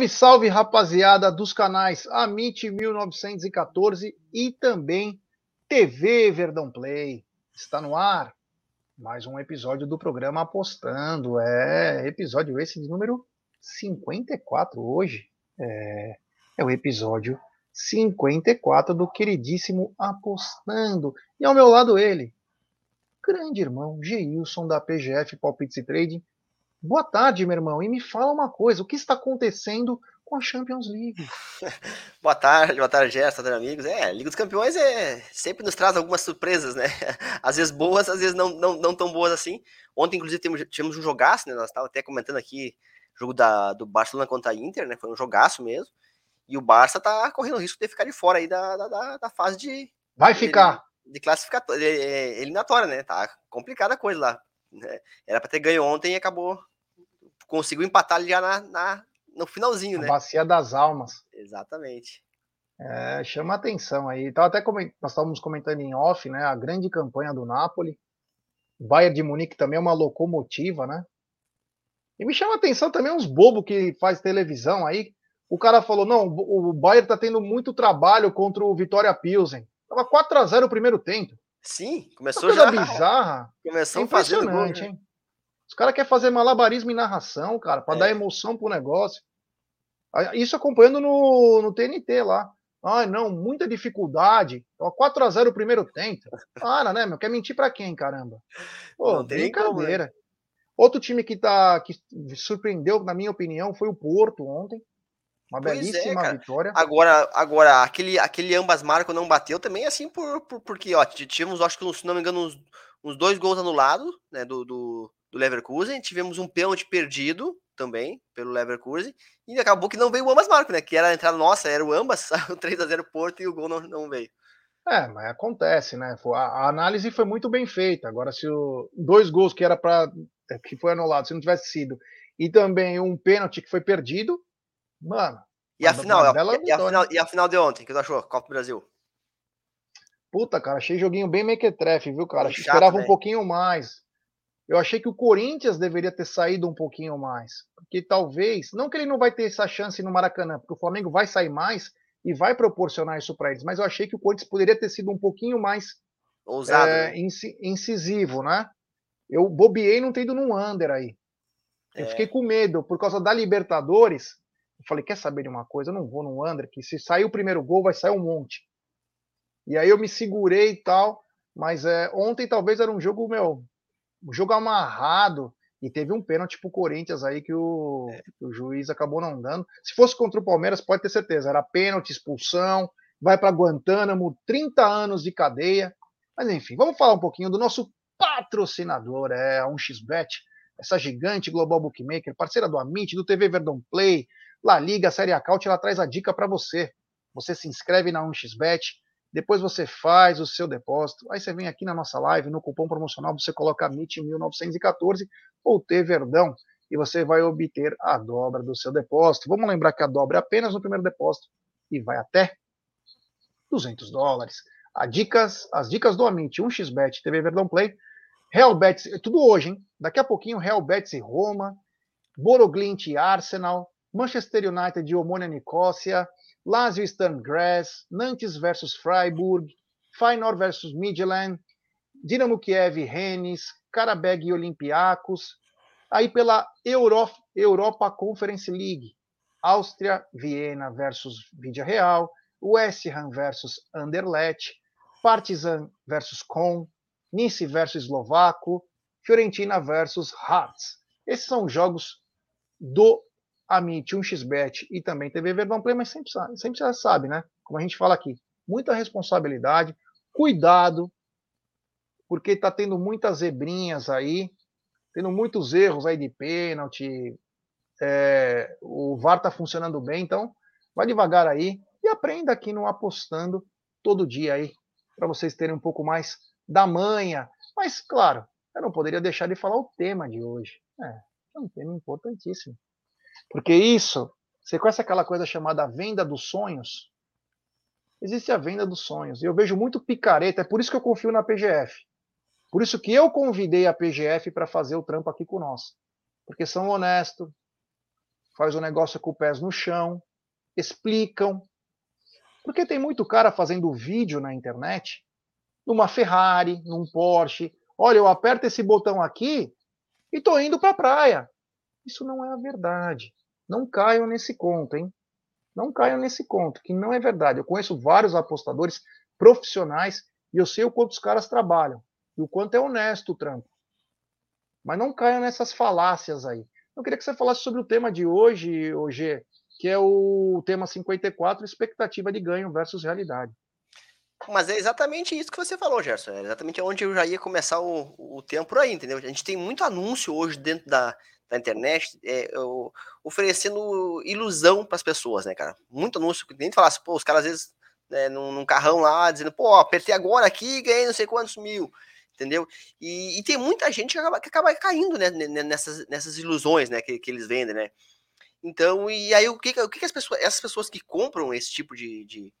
Salve, salve, rapaziada dos canais Amit 1914 e também TV Verdão Play. Está no ar mais um episódio do programa Apostando. É episódio esse de número 54 hoje. É, é o episódio 54 do queridíssimo Apostando. E ao meu lado ele, grande irmão Geilson da PGF Palpites e Trading Boa tarde, meu irmão. E me fala uma coisa: o que está acontecendo com a Champions League? boa tarde, boa tarde, Gerson, boa tarde, amigos. É, Liga dos Campeões é, sempre nos traz algumas surpresas, né? Às vezes boas, às vezes não, não, não tão boas assim. Ontem, inclusive, tivemos, tivemos um jogaço, né? Nós estávamos até comentando aqui jogo da, do Barcelona contra a Inter, né? Foi um jogaço mesmo. E o Barça tá correndo o risco de ficar de fora aí da, da, da fase de. Vai ficar. De, de classificatória, eliminatória, né? Tá complicada a coisa lá. Né? Era para ter ganho ontem e acabou conseguiu empatar já na, na no finalzinho, a né? Bacia das Almas. Exatamente. É, chama atenção aí. Tava até coment... Nós estávamos comentando em off, né? A grande campanha do Napoli. O Bayern de Munique também é uma locomotiva, né? E me chama atenção também uns bobos que faz televisão aí. O cara falou: não, o Bayern tá tendo muito trabalho contra o Vitória Pilsen. Tava 4 a 0 o primeiro tempo. Sim, começou já. bizarra. Começou é impressionante, gol, né? hein? Os caras querem fazer malabarismo em narração, cara, para é. dar emoção pro negócio. Isso acompanhando no, no TNT lá. Ai, não, muita dificuldade. 4 a 0 o primeiro tempo. Para, né, meu? Quer mentir para quem, caramba? Pô, não brincadeira. Como, né? Outro time que, tá, que surpreendeu, na minha opinião, foi o Porto ontem. Uma pois é, belíssima é, vitória. Agora, agora aquele, aquele ambas marcas não bateu também, assim, por, por, porque, ó, tivemos, acho que, se não me engano, uns, uns dois gols anulados, né, do, do, do Leverkusen, tivemos um pênalti perdido também pelo Leverkusen, e acabou que não veio o ambas marcas, né? Que era a entrada nossa, era o ambas, o 3 a 0 Porto e o gol não, não veio. É, mas acontece, né? A, análise foi muito bem feita. Agora, se o dois gols que era para é, que foi anulado, se não tivesse sido, e também um pênalti que foi perdido, mano. E a final, e, a final, e a final de ontem, que tu achou? Copa do Brasil? Puta, cara, achei joguinho bem mequetrefe, viu, cara? Chato, Esperava né? um pouquinho mais. Eu achei que o Corinthians deveria ter saído um pouquinho mais. Porque talvez, não que ele não vai ter essa chance no Maracanã, porque o Flamengo vai sair mais e vai proporcionar isso para eles, mas eu achei que o Corinthians poderia ter sido um pouquinho mais ousado, é, né? incisivo, né? Eu bobiei não ter ido no under aí. Eu é. fiquei com medo por causa da Libertadores. Eu falei, quer saber de uma coisa? Eu não vou no under, que se sair o primeiro gol vai sair um monte. E aí eu me segurei e tal, mas é, ontem talvez era um jogo meu o jogo amarrado e teve um pênalti pro Corinthians aí que o, é. que o, juiz acabou não dando. Se fosse contra o Palmeiras, pode ter certeza, era pênalti, expulsão, vai para Guantánamo, 30 anos de cadeia. Mas enfim, vamos falar um pouquinho do nosso patrocinador, é a 1xBet, essa gigante global bookmaker, parceira do Amit, do TV Verdão Play, La Liga, Série A Caut, ela traz a dica para você. Você se inscreve na 1xBet, depois você faz o seu depósito. Aí você vem aqui na nossa live, no cupom promocional, você coloca MIT1914 ou T Verdão e você vai obter a dobra do seu depósito. Vamos lembrar que a dobra é apenas no primeiro depósito e vai até 200 dólares. As dicas, as dicas do Amit, 1xBet, TV Verdão Play, Real Betis, é tudo hoje, hein? Daqui a pouquinho, Real Betis e Roma, Boroglint e Arsenal, Manchester United e Omônia Nicócia, Lazio Grass, Nantes versus Freiburg, Feyenoord versus Midland, Dinamo Kiev Rennes, Karabeg e Olympiacos. Aí pela Euro, Europa Conference League, Áustria, Viena versus Vidia Real, West Ham versus Anderlecht, Partizan versus Com, Nice versus Eslovaco, Fiorentina versus Hearts. Esses são os jogos do Amit, 1xBet e também TV Verdão Play, mas sempre, sempre já sabe, né? Como a gente fala aqui, muita responsabilidade, cuidado, porque tá tendo muitas zebrinhas aí, tendo muitos erros aí de pênalti, é, o VAR tá funcionando bem, então vai devagar aí e aprenda aqui no Apostando todo dia aí, para vocês terem um pouco mais da manha. Mas, claro, eu não poderia deixar de falar o tema de hoje. É, é um tema importantíssimo. Porque isso, você conhece aquela coisa chamada venda dos sonhos? Existe a venda dos sonhos. E eu vejo muito picareta, é por isso que eu confio na PGF. Por isso que eu convidei a PGF para fazer o trampo aqui com nós. Porque são honestos, faz o negócio com o pés no chão, explicam. Porque tem muito cara fazendo vídeo na internet, numa Ferrari, num Porsche. Olha, eu aperto esse botão aqui e tô indo para a praia. Isso não é a verdade. Não caiam nesse conto, hein? Não caiam nesse conto, que não é verdade. Eu conheço vários apostadores profissionais e eu sei o quanto os caras trabalham e o quanto é honesto o trampo. Mas não caiam nessas falácias aí. Eu queria que você falasse sobre o tema de hoje, hoje, que é o tema 54, expectativa de ganho versus realidade. Mas é exatamente isso que você falou, Gerson. É exatamente onde eu já ia começar o, o tempo por aí, entendeu? A gente tem muito anúncio hoje dentro da, da internet é, eu, oferecendo ilusão para as pessoas, né, cara? Muito anúncio que nem falasse, pô, os caras às vezes né, num, num, carrão lá dizendo, pô, apertei agora aqui ganhei não sei quantos mil, entendeu? E, e, tem muita gente que acaba, que acaba caindo né, nessas, nessas ilusões, né, que, que eles vendem, né? Então, e aí o que, o que as pessoas, essas pessoas que compram esse tipo de, de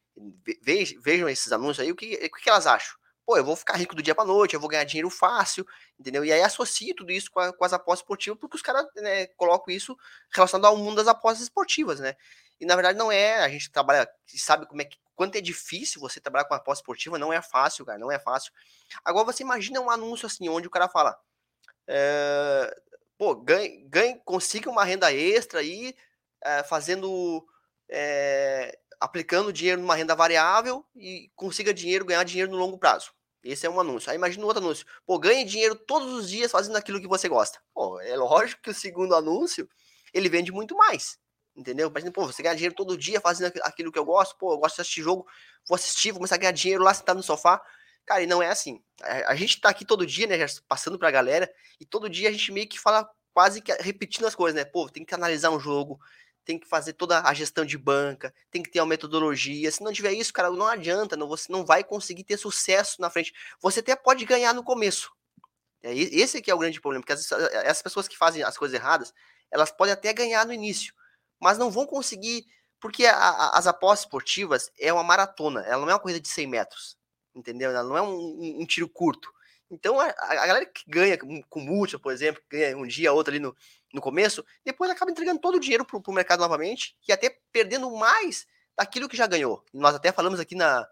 vejam esses anúncios aí, o que, o que elas acham? Pô, eu vou ficar rico do dia para noite, eu vou ganhar dinheiro fácil, entendeu? E aí associo tudo isso com, a, com as apostas esportivas, porque os caras né, colocam isso relacionado ao mundo das apostas esportivas, né? E na verdade não é, a gente trabalha, sabe como é que, quanto é difícil você trabalhar com aposta esportiva, não é fácil, cara, não é fácil. Agora você imagina um anúncio assim, onde o cara fala, é, pô, ganhe, ganhe, consiga uma renda extra aí, é, fazendo é, aplicando dinheiro numa renda variável e consiga dinheiro, ganhar dinheiro no longo prazo. Esse é um anúncio. Aí imagina outro anúncio. Pô, ganhe dinheiro todos os dias fazendo aquilo que você gosta. Pô, é lógico que o segundo anúncio, ele vende muito mais. Entendeu? Imagina, pô, você ganha dinheiro todo dia fazendo aquilo que eu gosto. Pô, eu gosto de assistir jogo, vou assistir, vou começar a ganhar dinheiro lá sentado no sofá. Cara, e não é assim. A, gente tá aqui todo dia, né, passando pra galera, e todo dia a gente meio que fala quase que repetindo as coisas, né? Pô, tem que analisar um jogo, tem que fazer toda a gestão de banca, tem que ter uma metodologia. Se não tiver isso, cara, não adianta, não, você não vai conseguir ter sucesso na frente. Você até pode ganhar no começo. É, esse que é o grande problema, porque as, as pessoas que fazem as coisas erradas, elas podem até ganhar no início, mas não vão conseguir, porque a, a, as apostas esportivas é uma maratona, ela não é uma corrida de 100 metros, entendeu? Ela não é um, um, um tiro curto. Então, a, a, galera que ganha com múltipla, por exemplo, ganha um dia, outro ali no, no começo, depois acaba entregando todo o dinheiro para o mercado novamente e até perdendo mais daquilo que já ganhou. Nós até falamos aqui na,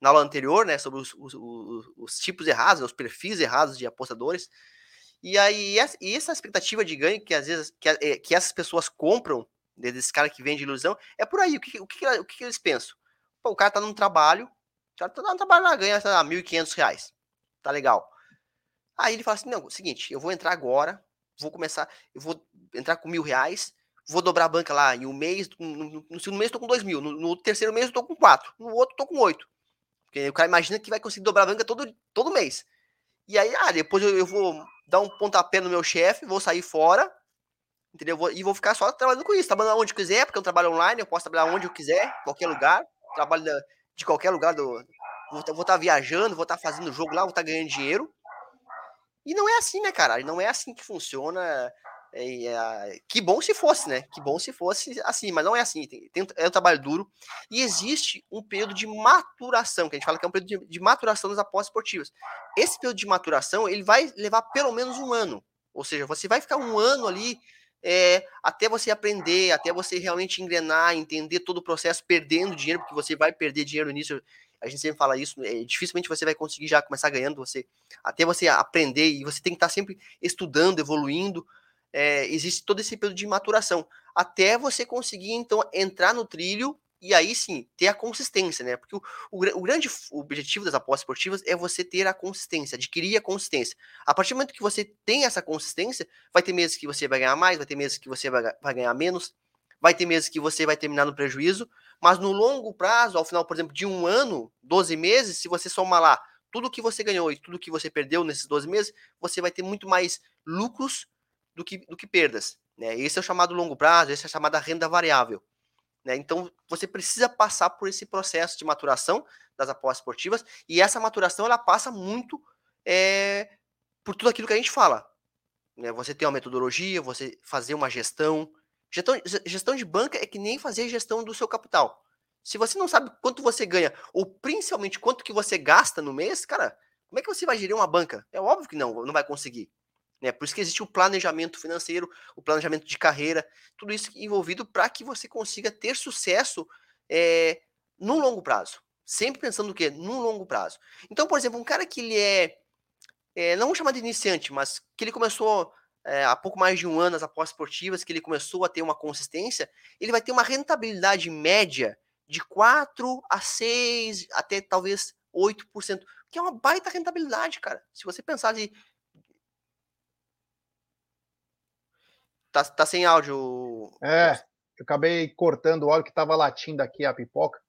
na aula anterior, né, sobre os, os, os, os tipos errados, os perfis errados de apostadores. E aí, e essa expectativa de ganho que às vezes que, é, que essas pessoas compram desse cara que vende ilusão, é por aí. O que, o que, o que eles pensam? Pô, o cara tá num trabalho, o cara tá num trabalho lá, ganha, R$ 1.500. Tá legal. Aí ele fala assim: não, seguinte, eu vou entrar agora, vou começar, eu vou entrar com mil reais, vou dobrar a banca lá em um mês, no, segundo mês estou com dois mil, no, no terceiro mês estou com quatro, no outro estou com oito. Porque o cara imagina que vai conseguir dobrar a banca todo, todo mês. E aí, ah, depois eu, eu vou dar um pontapé no meu chefe, vou sair fora, entendeu? Vou, e vou ficar só trabalhando com isso, trabalhando onde eu quiser, porque eu trabalho online, eu posso trabalhar onde eu quiser, qualquer lugar, trabalho de qualquer lugar do. Vou estar tá viajando, vou estar tá fazendo jogo lá, vou estar tá ganhando dinheiro. E não é assim, né, cara? Não é assim que funciona. É, é, que bom se fosse, né? Que bom se fosse assim, mas não é assim. Tem, tem, é um trabalho duro e existe um período de maturação, que a gente fala que é um período de, de maturação das apostas esportivas. Esse período de maturação ele vai levar pelo menos um ano, ou seja, você vai ficar um ano ali é, até você aprender, até você realmente engrenar, entender todo o processo, perdendo dinheiro, porque você vai perder dinheiro nisso a gente sempre fala isso, é, dificilmente você vai conseguir já começar ganhando, você até você aprender e você tem que estar sempre estudando, evoluindo. É, existe todo esse período de maturação até você conseguir então entrar no trilho e aí sim ter a consistência, né? Porque o, o, o, grande objetivo das apostas esportivas é você ter a consistência, adquirir a consistência. A partir do momento que você tem essa consistência, vai ter meses que você vai ganhar mais, vai ter meses que você vai, vai ganhar menos, vai ter meses que você vai terminar no prejuízo, mas no longo prazo, ao final, por exemplo, de um ano, 12 meses, se você somar lá tudo que você ganhou e tudo que você perdeu nesses 12 meses, você vai ter muito mais lucros do que, do que perdas. Né? Esse é o chamado longo prazo, essa é a chamada renda variável. Né? Então, você precisa passar por esse processo de maturação das apostas esportivas, e essa maturação ela passa muito é, por tudo aquilo que a gente fala. Né? Você ter uma metodologia, você fazer uma gestão, Gestão, gestão de banca é que nem fazer gestão do seu capital. Se você não sabe quanto você ganha, ou principalmente quanto que você gasta no mês, cara, como é que você vai gerir uma banca? É óbvio que não, não vai conseguir. Né? Por isso que existe o planejamento financeiro, o planejamento de carreira, tudo isso envolvido para que você consiga ter sucesso é, no longo prazo. Sempre pensando o quê? No longo prazo. Então, por exemplo, um cara que ele é, é não vamos chamar de iniciante, mas que ele começou é, há pouco mais de um ano as apostas esportivas, que ele começou a ter uma consistência, ele vai ter uma rentabilidade média de 4 a 6, até talvez 8%, que é uma baita rentabilidade, cara. Se você pensar de. Tá, tá sem áudio. É, eu acabei cortando o áudio que tava latindo aqui a pipoca.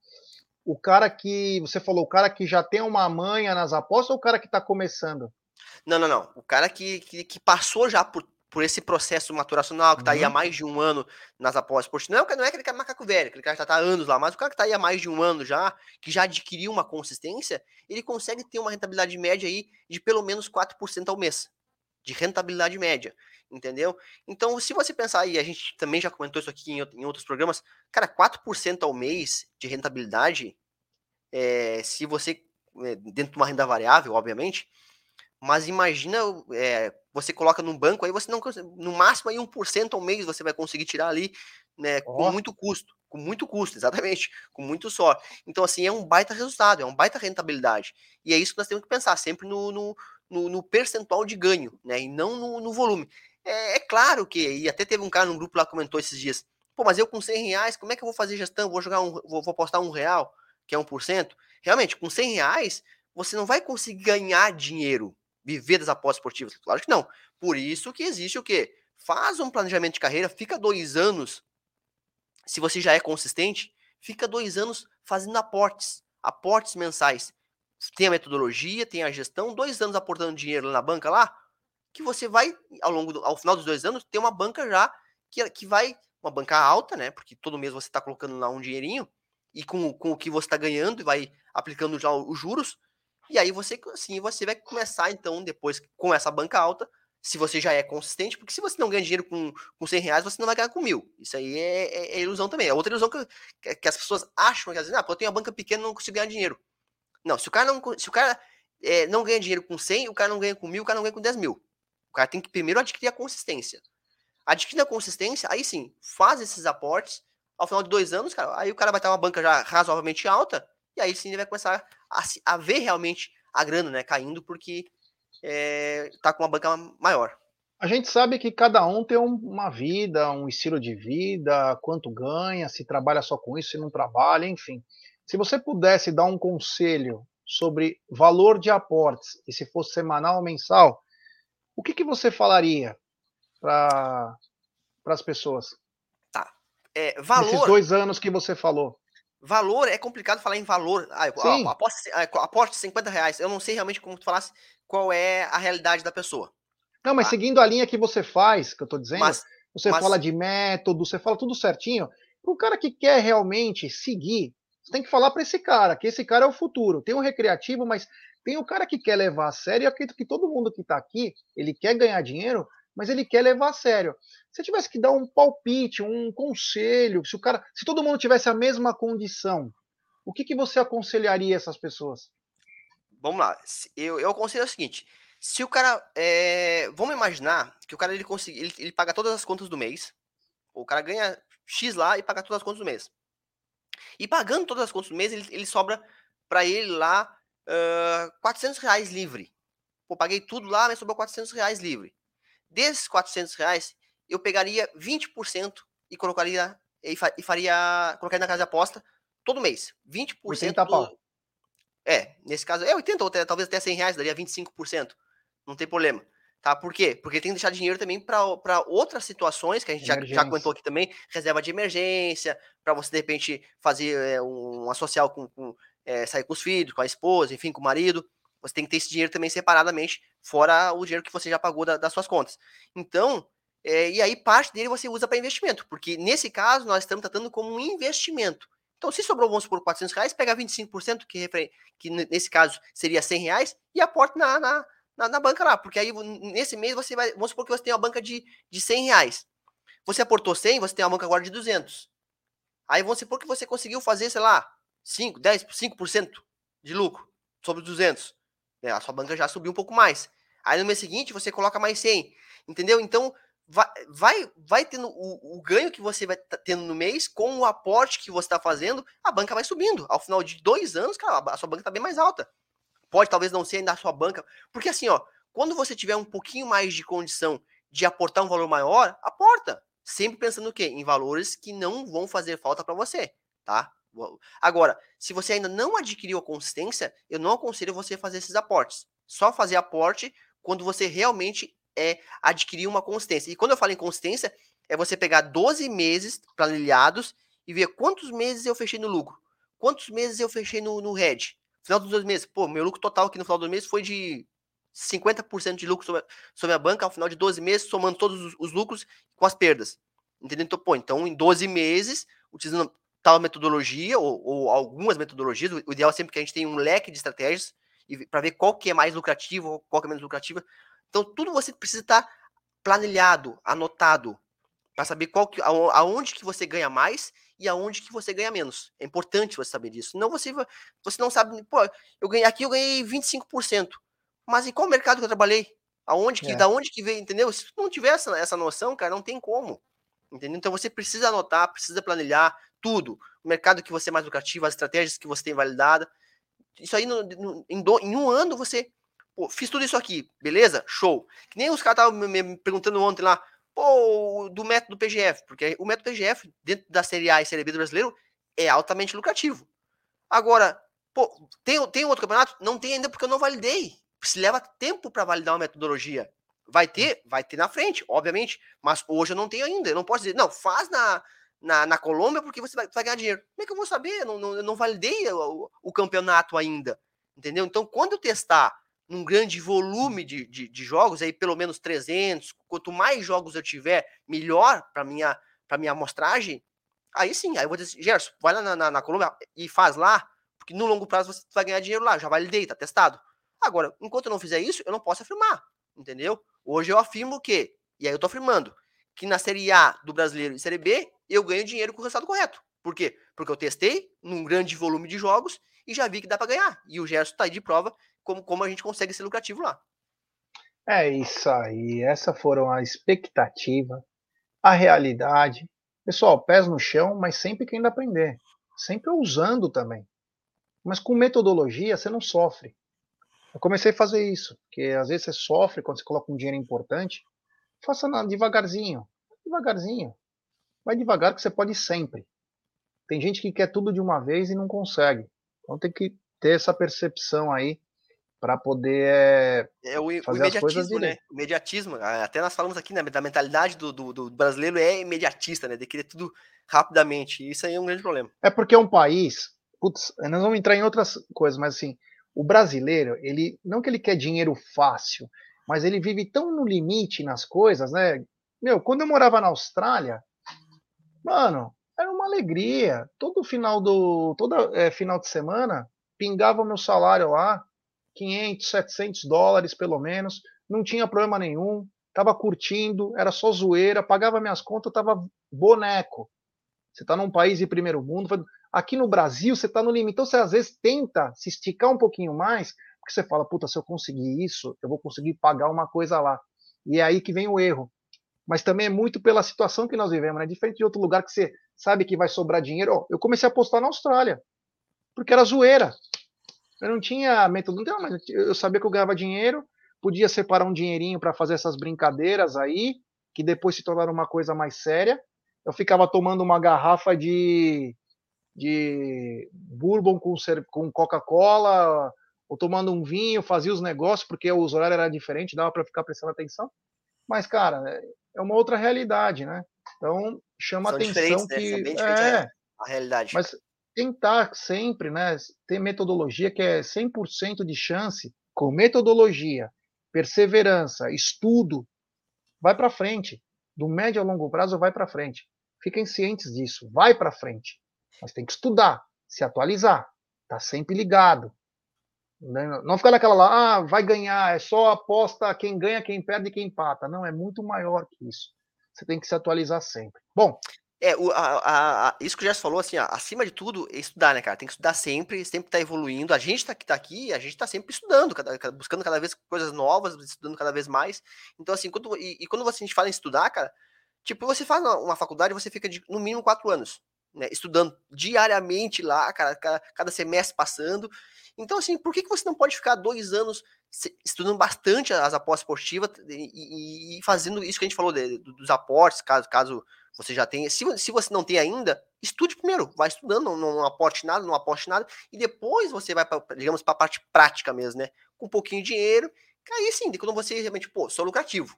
O cara que. Você falou, o cara que já tem uma manha nas apostas ou o cara que tá começando? Não, não, não. O cara que, que, que passou já por, por esse processo maturacional, que está uhum. aí há uhum. mais de um ano nas apostas esportivas. Não, é não é aquele cara macaco velho, aquele cara que já está há anos lá, mas o cara que está aí há mais de um ano já, que já adquiriu uma consistência, ele consegue ter uma rentabilidade média aí de pelo menos 4% ao mês. De rentabilidade média, entendeu? Então, se você pensar aí, a gente também já comentou isso aqui em, em outros programas, cara, 4% ao mês de rentabilidade, é, se você, é, dentro de uma renda variável, obviamente, mas imagina, é, você coloca num banco, aí você não no máximo aí 1% ao mês você vai conseguir tirar ali, né, oh. com muito custo, com muito custo, exatamente, com muito só. Então, assim, é um baita resultado, é uma baita rentabilidade. E é isso que nós temos que pensar, sempre no, no, no, no percentual de ganho, né, e não no, no volume. É, é, claro que, e até teve um cara no grupo lá que comentou esses dias, pô, mas eu com 100 reais, como é que eu vou fazer gestão? Vou jogar um, vou, vou apostar um real, que é 1%? Realmente, com 100 reais, você não vai conseguir ganhar dinheiro, viver das apostas esportivas? Claro que não. Por isso que existe o quê? Faz um planejamento de carreira, fica dois anos, se você já é consistente, fica dois anos fazendo aportes, aportes mensais. Tem a metodologia, tem a gestão, dois anos aportando dinheiro na banca lá, que você vai, ao longo do, ao final dos dois anos, ter uma banca já que, que vai, uma banca alta, né? Porque todo mês você está colocando lá um dinheirinho, e com, com o que você está ganhando, e vai aplicando já os juros, e aí você, assim, você vai começar, então, depois com essa banca alta, se você já é consistente, porque se você não ganha dinheiro com, com 100 reais, você não vai ganhar com mil. Isso aí é, é, é ilusão também. É outra ilusão que, que as pessoas acham que às vezes, ah, eu tenho uma banca pequena não consigo ganhar dinheiro. Não, se o cara não, se o cara, é, não ganha dinheiro com 100, o cara não ganha com mil, o cara não ganha com 10 mil. O cara tem que primeiro adquirir a consistência. Adquirindo a consistência, aí sim, faz esses aportes. Ao final de dois anos, cara, aí o cara vai ter uma banca já razoavelmente alta, e aí sim ele vai começar a, a ver realmente a grana, né, caindo, porque é, tá com uma banca maior. A gente sabe que cada um tem um, uma vida, um estilo de vida, quanto ganha, se trabalha só com isso, se não trabalha, enfim. Se você pudesse dar um conselho sobre valor de aportes, e se fosse semanal ou mensal, o que, que você falaria para as pessoas? Tá. É, valor. Nesses dois anos que você falou. Valor, é complicado falar em valor. Ah, aposta 50 reais. Eu não sei realmente como tu falasse qual é a realidade da pessoa. Não, mas tá? seguindo a linha que você faz, que eu tô dizendo, mas, você mas... fala de método, você fala tudo certinho. Para o cara que quer realmente seguir, você tem que falar para esse cara, que esse cara é o futuro. Tem um recreativo, mas tem o cara que quer levar a sério, e acredito que todo mundo que está aqui, ele quer ganhar dinheiro, mas ele quer levar a sério. Se tivesse que dar um palpite, um conselho, se o cara, se todo mundo tivesse a mesma condição, o que, que você aconselharia essas pessoas? Vamos lá, eu, eu aconselho o seguinte: se o cara, é, vamos imaginar que o cara ele consegue, ele, ele paga todas as contas do mês, o cara ganha X lá e paga todas as contas do mês. E pagando todas as contas do mês, ele, ele sobra para ele lá uh, 400 reais livre. Pô, paguei tudo lá, mas sobrou 400 reais livre. Desses 400 reais, eu pegaria 20% e colocaria e faria colocaria na casa de aposta todo mês. 20% 80 do... pau. É, nesse caso, é 80 ou até, talvez até 100 reais, daria 25%. Não tem problema. Tá? Por quê? Porque tem que deixar dinheiro também para outras situações que a gente já, já, comentou aqui também, reserva de emergência, para você de repente fazer é, um, uma social com, com é, sair com os filhos, com a esposa, enfim, com o marido. Você tem que ter esse dinheiro também separadamente, fora o dinheiro que você já pagou da, das suas contas. Então, é, e aí parte dele você usa para investimento, porque nesse caso nós estamos tratando como um investimento. Então, se sobrou, vamos por 400 reais, pega 25%, que, que nesse caso seria 100 reais, e aporta na, na, na, na, banca lá, porque aí nesse mês você vai, vamos supor que você tem uma banca de, de 100 reais. Você aportou 100, você tem uma banca agora de 200. Aí vamos supor que você conseguiu fazer, sei lá, 5, 10, 5% de lucro sobre 200. É, a sua banca já subiu um pouco mais. Aí no mês seguinte você coloca mais 100, entendeu? Então vai, vai, vai tendo o, o ganho que você vai tendo no mês com o aporte que você está fazendo, a banca vai subindo. Ao final de dois anos, cara, a sua banca está bem mais alta. Pode talvez não ser ainda a sua banca, porque assim, ó, quando você tiver um pouquinho mais de condição de aportar um valor maior, aporta. Sempre pensando o quê? Em valores que não vão fazer falta para você, tá? Agora, se você ainda não adquiriu a consistência, eu não aconselho você fazer esses aportes. Só fazer aporte quando você realmente é adquirir uma consistência. E quando eu falo em consistência, é você pegar 12 meses planilhados e ver quantos meses eu fechei no lucro, quantos meses eu fechei no, no red. Final dos dois meses, pô, meu lucro total aqui no final do mês foi de 50% de lucro sobre, sobre a banca ao final de 12 meses, somando todos os, os, lucros com as perdas. Entendeu? Então, pô, então em 12 meses, utilizando tal metodologia ou, ou algumas metodologias, o, ideal é sempre que a gente tenha um leque de estratégias para ver qual que é mais lucrativo, qual que é menos lucrativa, então, tudo você precisa estar planilhado, anotado, para saber qual que, aonde que você ganha mais e aonde que você ganha menos. É importante você saber disso. Não você, você não sabe, pô, eu ganhei aqui, eu ganhei 25%. Mas em qual mercado que eu trabalhei? Aonde que, é. da onde que veio, entendeu? Se não tiver essa, essa noção, cara, não tem como. Entendeu? Então você precisa anotar, precisa planilhar tudo. O mercado que você é mais lucrativo, as estratégias que você tem validada. Isso aí no, no, em, do, em um ano você Pô, fiz tudo isso aqui, beleza? Show. Que nem os caras estavam me perguntando ontem lá, pô, do método PGF, porque o método PGF, dentro da Série A e Série B do brasileiro, é altamente lucrativo. Agora, pô, tem, tem outro campeonato? Não tem ainda porque eu não validei. Se leva tempo para validar uma metodologia. Vai ter? Vai ter na frente, obviamente. Mas hoje eu não tenho ainda. Eu não posso dizer, não, faz na, na, na Colômbia porque você vai, vai, ganhar dinheiro. Como é que eu vou saber? Eu não, não, eu não validei o, o campeonato ainda. Entendeu? Então, quando eu testar num grande volume de, de, de, jogos, aí pelo menos 300, quanto mais jogos eu tiver, melhor para minha para minha amostragem, aí sim, aí eu vou dizer, Gerson, vai lá na, na, na, Colômbia e faz lá, porque no longo prazo você vai ganhar dinheiro lá, já validei, tá testado. Agora, enquanto eu não fizer isso, eu não posso afirmar, entendeu? Hoje eu afirmo que, e aí eu tô afirmando, que na Série A do Brasileiro e Série B, eu ganho dinheiro com o resultado correto. Por quê? Porque eu testei num grande volume de jogos e já vi que dá para ganhar. E o Gerson tá aí de prova como, como a gente consegue ser lucrativo lá. É isso aí. Essa foram a expectativa, a realidade. Pessoal, pés no chão, mas sempre querendo aprender. Sempre usando também. Mas com metodologia você não sofre. Eu comecei a fazer isso, porque às vezes você sofre quando você coloca um dinheiro importante. Faça devagarzinho, devagarzinho. Vai devagar que você pode sempre. Tem gente que quer tudo de uma vez e não consegue. Então tem que ter essa percepção aí para poder é, é o, fazer o as coisas né? O imediatismo, até nós falamos aqui né, da mentalidade do, do, do, brasileiro é imediatista, né? De querer tudo rapidamente. isso aí é um grande problema. É porque é um país. Putz, nós vamos entrar em outras coisas, mas assim, o brasileiro, ele não que ele quer dinheiro fácil, mas ele vive tão no limite nas coisas, né? Meu, quando eu morava na Austrália, mano, era uma alegria. Todo final do, todo é, final de semana, pingava o meu salário lá 500, 700 dólares pelo menos, não tinha problema nenhum, tava curtindo, era só zoeira, pagava minhas contas, tava boneco. Você está num país de primeiro mundo, aqui no Brasil você está no limite, então você às vezes tenta se esticar um pouquinho mais, porque você fala, puta, se eu conseguir isso, eu vou conseguir pagar uma coisa lá. E é aí que vem o erro. Mas também é muito pela situação que nós vivemos, né? Diferente de outro lugar que você sabe que vai sobrar dinheiro. Oh, eu comecei a apostar na Austrália, porque era zoeira. Eu não tinha método, não, mas eu sabia que eu ganhava dinheiro, podia separar um dinheirinho para fazer essas brincadeiras aí, que depois se tornaram uma coisa mais séria. Eu ficava tomando uma garrafa de, de bourbon com, com Coca-Cola, ou tomando um vinho, fazia os negócios, porque o horário era diferente, dava para ficar prestando atenção. Mas, cara, é uma outra realidade, né? Então, chama São atenção né? que. Né? É, a realidade. Mas tentar sempre né, ter metodologia que é 100% de chance, com metodologia, perseverança, estudo, vai para frente. Do médio a longo prazo, vai para frente. Fiquem cientes disso, vai para frente. Mas tem que estudar, se atualizar, tá sempre ligado. Né, não ficar naquela lá, ah, vai ganhar, é só aposta quem ganha, quem perde e quem empata. Não, é muito maior que isso. Você tem que se atualizar sempre. Bom, É, o, a, a, isso que o Gerson falou, assim, ó, acima de tudo, é estudar, né, cara? Tem que estudar sempre, sempre tá evoluindo. A gente tá, que tá aqui, a gente tá sempre estudando, cada, buscando cada vez coisas novas, estudando cada vez mais. Então, assim, quando, e, e quando você, a gente fala em estudar, cara, tipo, você faz uma, faculdade, você fica de, no mínimo quatro anos, né? Estudando diariamente lá, cara, cada, cada semestre passando. Então, assim, por que, que você não pode ficar dois anos estudando bastante as apostas esportivas e, e, fazendo isso que a gente falou de, dos aportes, caso, caso você já tenha. Se, se você não tem ainda, estude primeiro, vai estudando, não, não aporte nada, não aposte nada, e depois você vai, pra, digamos, para a parte prática mesmo, né? Com um pouquinho de dinheiro, aí sim, quando você realmente, pô, sou lucrativo.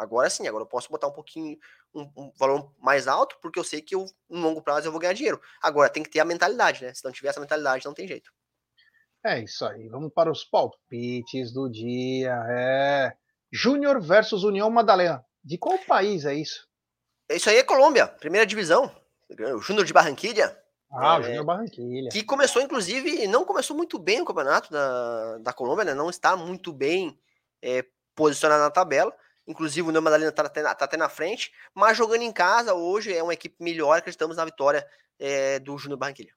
Agora sim, agora eu posso botar um pouquinho, um, um, valor mais alto, porque eu sei que eu, no longo prazo eu vou ganhar dinheiro. Agora tem que ter a mentalidade, né? Se não tiver essa mentalidade, não tem jeito. É isso aí. Vamos para os palpites do dia. É. Júnior versus União Madalena. De qual país é isso? Isso aí é Colômbia, primeira divisão. O Júnior de Barranquilha. Ah, é, o Júnior Barranquilha. Que começou, inclusive, não começou muito bem o campeonato da, da Colômbia, né? Não está muito bem é, posicionado na tabela. Inclusive, o União Madalena está até, tá até na frente. Mas jogando em casa, hoje é uma equipe melhor. Acreditamos na vitória é, do Júnior Barranquilha.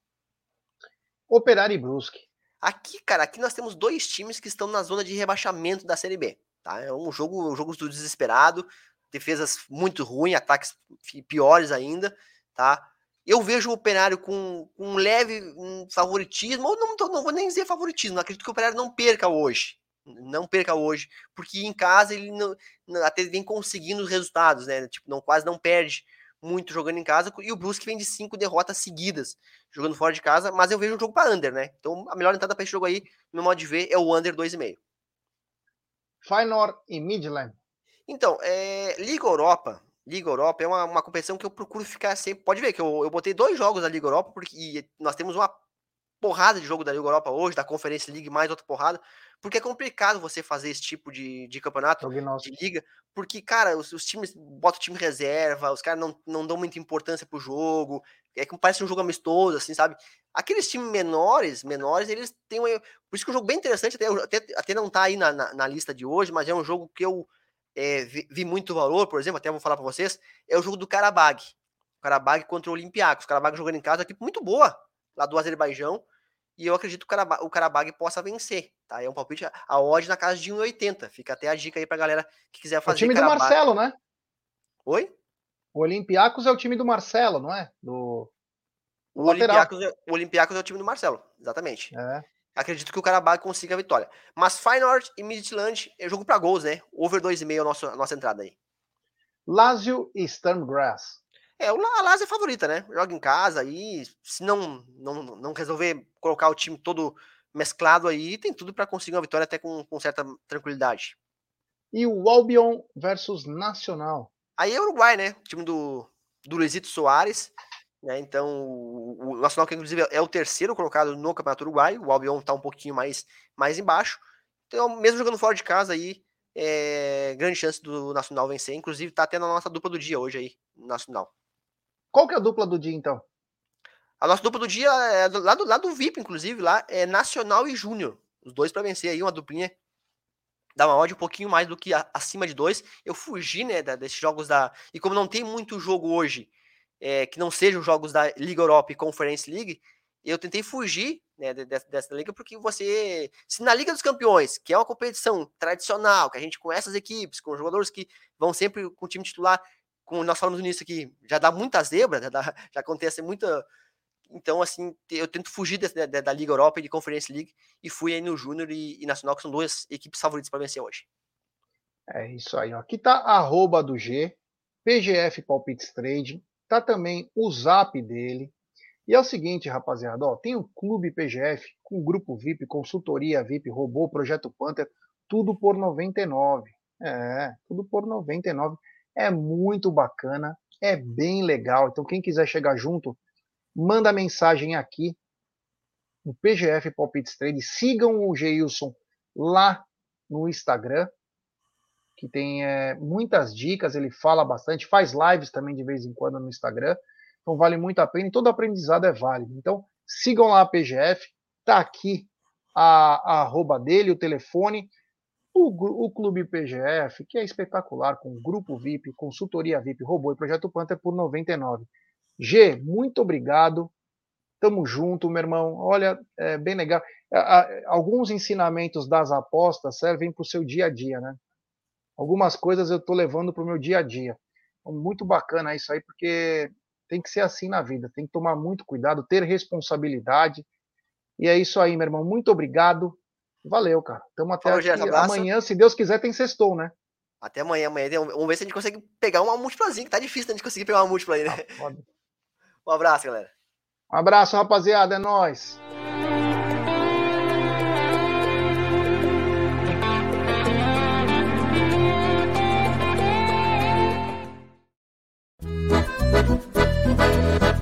Operário e Brusque. Aqui, cara, aqui nós temos dois times que estão na zona de rebaixamento da Série B. Tá? É um jogo, um jogo do desesperado, defesas muito ruins, ataques piores ainda, tá? Eu vejo o Operário com, com um leve um favoritismo, ou não, não vou nem dizer favoritismo, acredito que o Operário não perca hoje. Não perca hoje, porque em casa ele não, até vem conseguindo os resultados, né? Tipo, não, quase não perde muito jogando em casa, e o Brusque vem de cinco derrotas seguidas, jogando fora de casa, mas eu vejo um jogo para under, né? Então a melhor entrada para esse jogo aí, no meu modo de ver, é o under 2,5. Feyenoord e Midland. Então, é, Liga Europa, Liga Europa é uma, uma competição que eu procuro ficar sempre. Pode ver que eu, eu botei dois jogos da Liga Europa, porque nós temos uma porrada de jogo da Liga Europa hoje, da Conferência League, mais outra porrada, porque é complicado você fazer esse tipo de, de campeonato, de liga, porque, cara, os, os times botam o time reserva, os caras não, não dão muita importância pro jogo, é que parece um jogo amistoso, assim, sabe? Aqueles times menores, menores, eles têm um, Por isso que é um jogo bem interessante, até, até, até não tá aí na, na, na, lista de hoje, mas é um jogo que eu é, vi, vi, muito valor, por exemplo, até vou falar para vocês, é o jogo do Karabag. Karabag contra o Olympiacos. O Karabag jogando em casa, equipe muito boa, lá do Azerbaijão, e eu acredito que o Karabag possa vencer, tá? É um palpite, a odd na casa de 1,80. Fica até a dica aí pra galera que quiser fazer. É o time Karabag. do Marcelo, né? Oi? O Olympiacos é o time do Marcelo, não é? Do... O Olympiacos, é, o Olympiacos é o time do Marcelo, exatamente. É. Acredito que o Karabag consiga a vitória. Mas Feyenoord e Midtjylland é jogo para gols, né? Over 2,5 é a nossa, a nossa entrada aí. Lazio e Sturmgrass. É, o Lazio é favorita, né? Joga em casa aí, se não, não, não resolver colocar o time todo mesclado aí, tem tudo para conseguir uma vitória até com, com certa tranquilidade. E o Albion versus Nacional. Aí é o Uruguai, né? O time do, do Luizito Soares. Né? Então, o, o Nacional, que inclusive é o terceiro colocado no Campeonato Uruguai, o Albion está um pouquinho mais, mais embaixo. Então, mesmo jogando fora de casa aí, é grande chance do Nacional vencer. Inclusive, está até na nossa dupla do dia hoje aí, Nacional. Qual que é a dupla do dia, então? A nossa dupla do dia é lá do, lá do VIP, inclusive, lá é Nacional e Júnior. Os dois para vencer aí, uma duplinha. Dá uma odd um pouquinho mais do que a, acima de dois. Eu fugi, né, da, desses jogos da. E como não tem muito jogo hoje, é, que não sejam jogos da Liga Europa e Conference League, eu tentei fugir né, dessa, dessa, liga, porque você. Se na Liga dos Campeões, que é uma competição tradicional, que a gente conhece as equipes, com jogadores que vão sempre com o time titular, como nós falamos nisso aqui, já dá muita zebra, já, dá, já acontece muita. Então, assim, eu tento fugir desse, da, da, Liga Europa e de Conference League e fui aí no Júnior e, e, Nacional, que são duas equipes favoritas para vencer hoje. É isso aí, ó. Aqui tá arroba do G, PGF Palpites Trading, tá também o zap dele. E é o seguinte, rapaziada, ó, tem o Clube PGF com grupo VIP, consultoria VIP, robô, projeto Panther, tudo por 99. É, tudo por 99. É muito bacana, é bem legal. Então quem quiser chegar junto, manda mensagem aqui no PGF Palpites Trade. Sigam o Geilson lá no Instagram, que tem é, muitas dicas, ele fala bastante, faz lives também de vez em quando no Instagram, então vale muito a pena e todo aprendizado é válido. Então sigam lá a PGF, tá aqui a, a arroba dele, o telefone, o, o Clube PGF, que é espetacular, com grupo VIP, consultoria VIP, robô e projeto Panther por 99. G, muito obrigado. Tamo junto, meu irmão. Olha, é bem legal. Alguns ensinamentos das apostas servem para o seu dia a dia, né? Algumas coisas eu estou levando para o meu dia a dia. Então, muito bacana isso aí, porque tem que ser assim na vida. Tem que tomar muito cuidado, ter responsabilidade. E é isso aí, meu irmão. Muito obrigado. Valeu, cara. Tamo até Falou, aqui. amanhã, se Deus quiser, tem sextou, né? Até amanhã, amanhã. Vamos ver se a gente consegue pegar uma múltiplazinha, que tá difícil a gente conseguir pegar uma múltipla aí, né? Ah, um abraço, galera. Um abraço, rapaziada. É nóis.